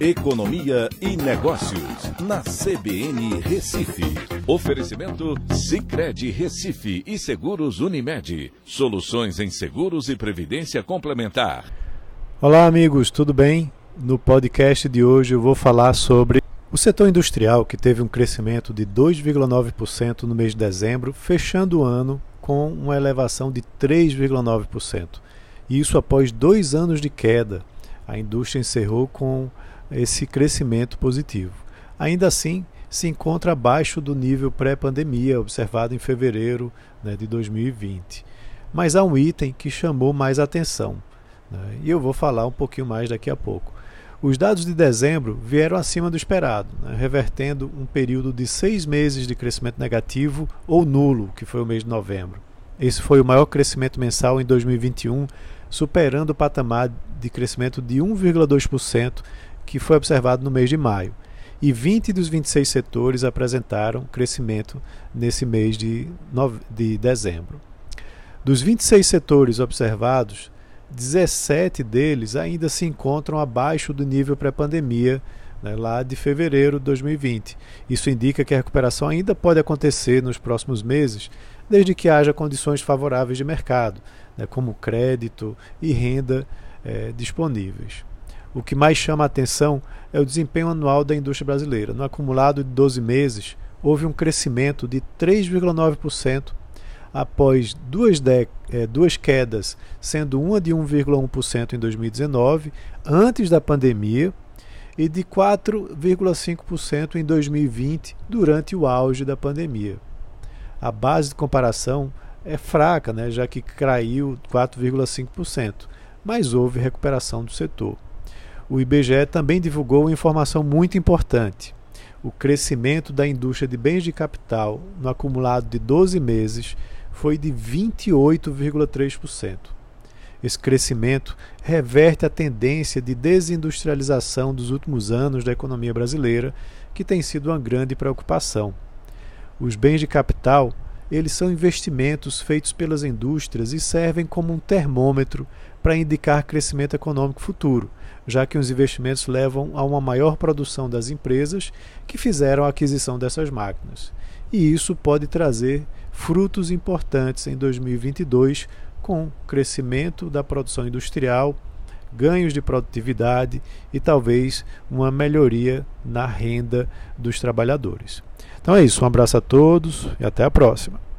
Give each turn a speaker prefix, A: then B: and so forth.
A: Economia e Negócios, na CBN Recife. Oferecimento Cicred Recife e Seguros Unimed. Soluções em seguros e previdência complementar.
B: Olá, amigos, tudo bem? No podcast de hoje eu vou falar sobre o setor industrial, que teve um crescimento de 2,9% no mês de dezembro, fechando o ano com uma elevação de 3,9%. Isso após dois anos de queda. A indústria encerrou com esse crescimento positivo. Ainda assim, se encontra abaixo do nível pré-pandemia observado em fevereiro né, de 2020. Mas há um item que chamou mais atenção, né, e eu vou falar um pouquinho mais daqui a pouco. Os dados de dezembro vieram acima do esperado, né, revertendo um período de seis meses de crescimento negativo ou nulo, que foi o mês de novembro. Esse foi o maior crescimento mensal em 2021, superando o patamar de crescimento de 1,2% que foi observado no mês de maio. E 20 dos 26 setores apresentaram crescimento nesse mês de, de dezembro. Dos 26 setores observados, 17 deles ainda se encontram abaixo do nível pré-pandemia, né, lá de fevereiro de 2020. Isso indica que a recuperação ainda pode acontecer nos próximos meses, desde que haja condições favoráveis de mercado, né, como crédito e renda eh, disponíveis. O que mais chama a atenção é o desempenho anual da indústria brasileira. No acumulado de 12 meses, houve um crescimento de 3,9% após duas, é, duas quedas, sendo uma de 1,1% em 2019, antes da pandemia, e de 4,5% em 2020, durante o auge da pandemia. A base de comparação é fraca, né, já que caiu 4,5%, mas houve recuperação do setor o IBGE também divulgou informação muito importante. O crescimento da indústria de bens de capital no acumulado de 12 meses foi de 28,3%. Esse crescimento reverte a tendência de desindustrialização dos últimos anos da economia brasileira, que tem sido uma grande preocupação. Os bens de capital, eles são investimentos feitos pelas indústrias e servem como um termômetro para indicar crescimento econômico futuro já que os investimentos levam a uma maior produção das empresas que fizeram a aquisição dessas máquinas. E isso pode trazer frutos importantes em 2022, com crescimento da produção industrial, ganhos de produtividade e talvez uma melhoria na renda dos trabalhadores. Então é isso, um abraço a todos e até a próxima.